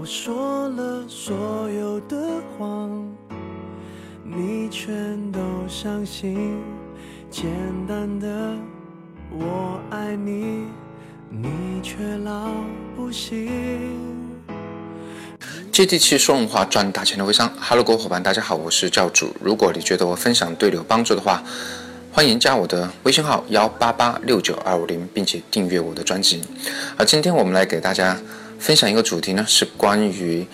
我说了所有的谎，你全都相信。简单的我爱你，你却老不信。接地气说人话赚大钱的微商，Hello，各位伙伴，大家好，我是教主。如果你觉得我分享对你有帮助的话，欢迎加我的微信号幺八八六九二五零，并且订阅我的专辑。而今天我们来给大家。分享一个主题呢，是关于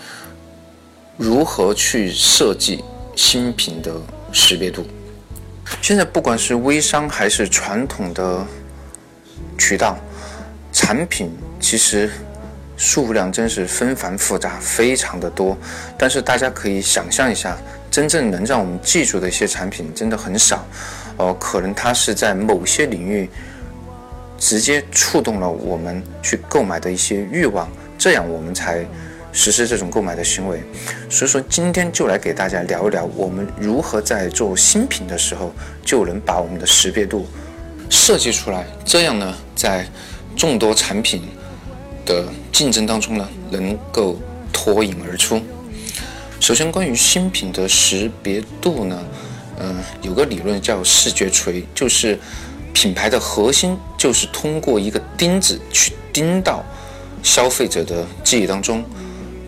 如何去设计新品的识别度。现在不管是微商还是传统的渠道，产品其实数量真是纷繁复杂，非常的多。但是大家可以想象一下，真正能让我们记住的一些产品真的很少。哦，可能它是在某些领域直接触动了我们去购买的一些欲望。这样我们才实施这种购买的行为，所以说今天就来给大家聊一聊，我们如何在做新品的时候就能把我们的识别度设计出来，这样呢，在众多产品的竞争当中呢，能够脱颖而出。首先，关于新品的识别度呢，嗯，有个理论叫视觉锤，就是品牌的核心就是通过一个钉子去钉到。消费者的记忆当中，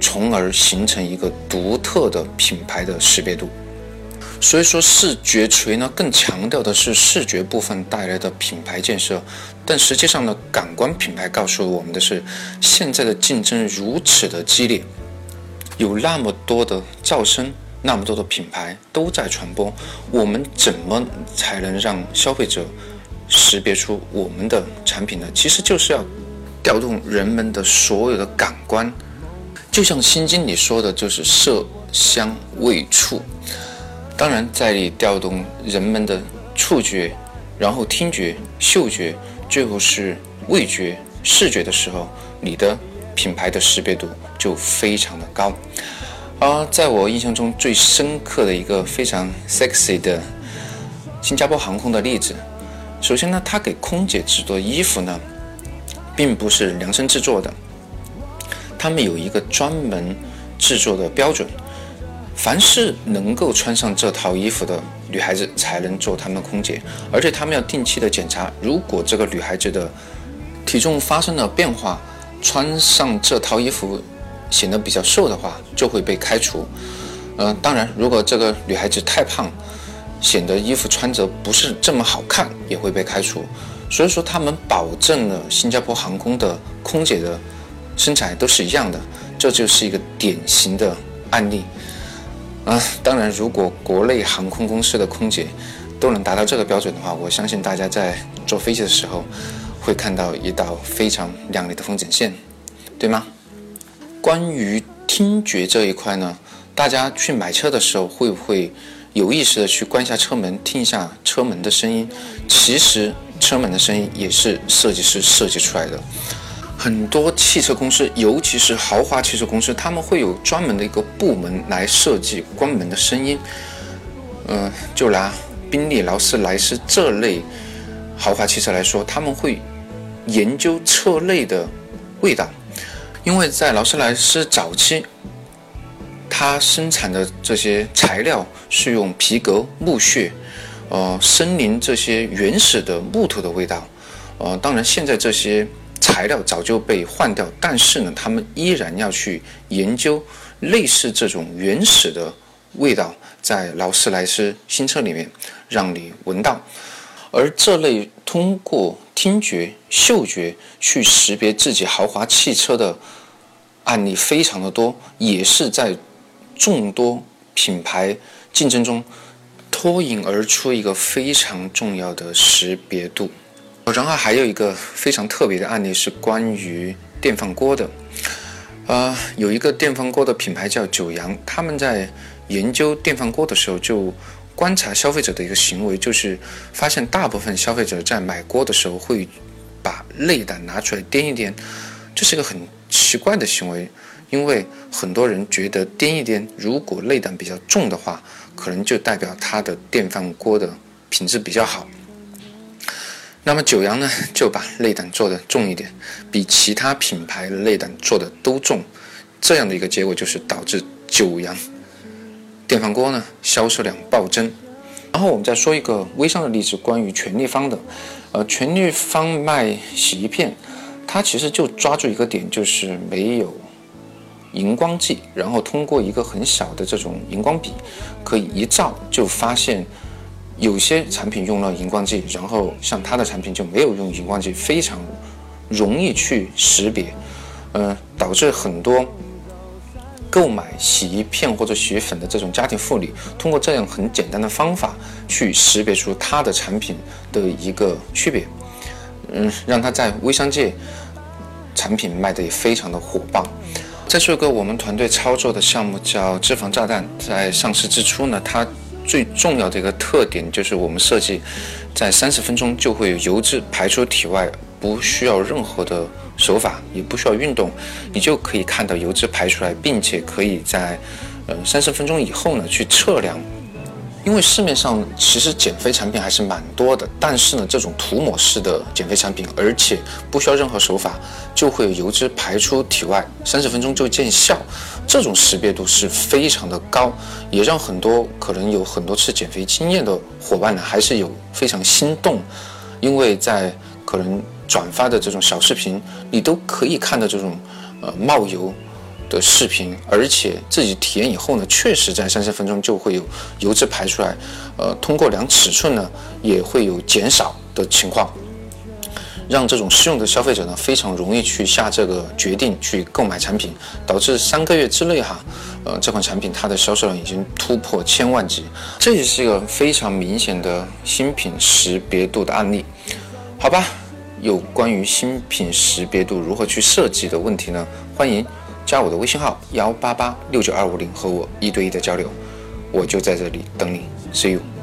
从而形成一个独特的品牌的识别度。所以说，视觉锤呢更强调的是视觉部分带来的品牌建设，但实际上呢，感官品牌告诉我们的是，现在的竞争如此的激烈，有那么多的噪声，那么多的品牌都在传播，我们怎么才能让消费者识别出我们的产品呢？其实就是要。调动人们的所有的感官，就像《心经》里说的，就是色、香、味、触。当然，在你调动人们的触觉，然后听觉、嗅觉，最后是味觉、视觉的时候，你的品牌的识别度就非常的高。而在我印象中最深刻的一个非常 sexy 的新加坡航空的例子，首先呢，他给空姐制作衣服呢。并不是量身制作的，他们有一个专门制作的标准，凡是能够穿上这套衣服的女孩子才能做他们的空姐，而且他们要定期的检查，如果这个女孩子的体重发生了变化，穿上这套衣服显得比较瘦的话，就会被开除。嗯，当然，如果这个女孩子太胖，显得衣服穿着不是这么好看，也会被开除。所以说，他们保证了新加坡航空的空姐的身材都是一样的，这就是一个典型的案例啊。当然，如果国内航空公司的空姐都能达到这个标准的话，我相信大家在坐飞机的时候会看到一道非常亮丽的风景线，对吗？关于听觉这一块呢，大家去买车的时候会不会有意识的去关一下车门，听一下车门的声音？其实。车门的声音也是设计师设计出来的。很多汽车公司，尤其是豪华汽车公司，他们会有专门的一个部门来设计关门的声音。嗯，就拿宾利、劳斯莱斯这类豪华汽车来说，他们会研究车内的味道，因为在劳斯莱斯早期，它生产的这些材料是用皮革、木屑。呃，森林这些原始的木头的味道，呃，当然现在这些材料早就被换掉，但是呢，他们依然要去研究类似这种原始的味道，在劳斯莱斯新车里面让你闻到。而这类通过听觉、嗅觉去识别自己豪华汽车的案例非常的多，也是在众多品牌竞争中。脱颖而出一个非常重要的识别度，然后还有一个非常特别的案例是关于电饭锅的，呃，有一个电饭锅的品牌叫九阳，他们在研究电饭锅的时候就观察消费者的一个行为，就是发现大部分消费者在买锅的时候会把内胆拿出来掂一掂，这是一个很奇怪的行为，因为很多人觉得掂一掂，如果内胆比较重的话。可能就代表它的电饭锅的品质比较好。那么九阳呢，就把内胆做的重一点，比其他品牌的内胆做的都重，这样的一个结果就是导致九阳电饭锅呢销售量暴增。然后我们再说一个微商的例子，关于全立方的，呃，全立方卖洗衣片，它其实就抓住一个点，就是没有荧光剂，然后通过一个很小的这种荧光笔，可以一照就发现有些产品用了荧光剂，然后像它的产品就没有用荧光剂，非常容易去识别，呃，导致很多。购买洗衣片或者洗衣粉的这种家庭妇女，通过这样很简单的方法去识别出它的产品的一个区别，嗯，让它在微商界产品卖的也非常的火爆。再说一个我们团队操作的项目叫脂肪炸弹，在上市之初呢，它最重要的一个特点就是我们设计在三十分钟就会有油脂排出体外，不需要任何的。手法也不需要运动，你就可以看到油脂排出来，并且可以在，呃三十分钟以后呢去测量。因为市面上其实减肥产品还是蛮多的，但是呢这种涂抹式的减肥产品，而且不需要任何手法，就会油脂排出体外，三十分钟就见效，这种识别度是非常的高，也让很多可能有很多次减肥经验的伙伴呢还是有非常心动，因为在可能。转发的这种小视频，你都可以看到这种呃冒油的视频，而且自己体验以后呢，确实在三十分钟就会有油脂排出来，呃，通过量尺寸呢也会有减少的情况，让这种试用的消费者呢非常容易去下这个决定去购买产品，导致三个月之内哈，呃这款产品它的销售量已经突破千万级，这也是一个非常明显的新品识别度的案例，好吧。有关于新品识别度如何去设计的问题呢？欢迎加我的微信号幺八八六九二五零和我一对一的交流，我就在这里等你，See you。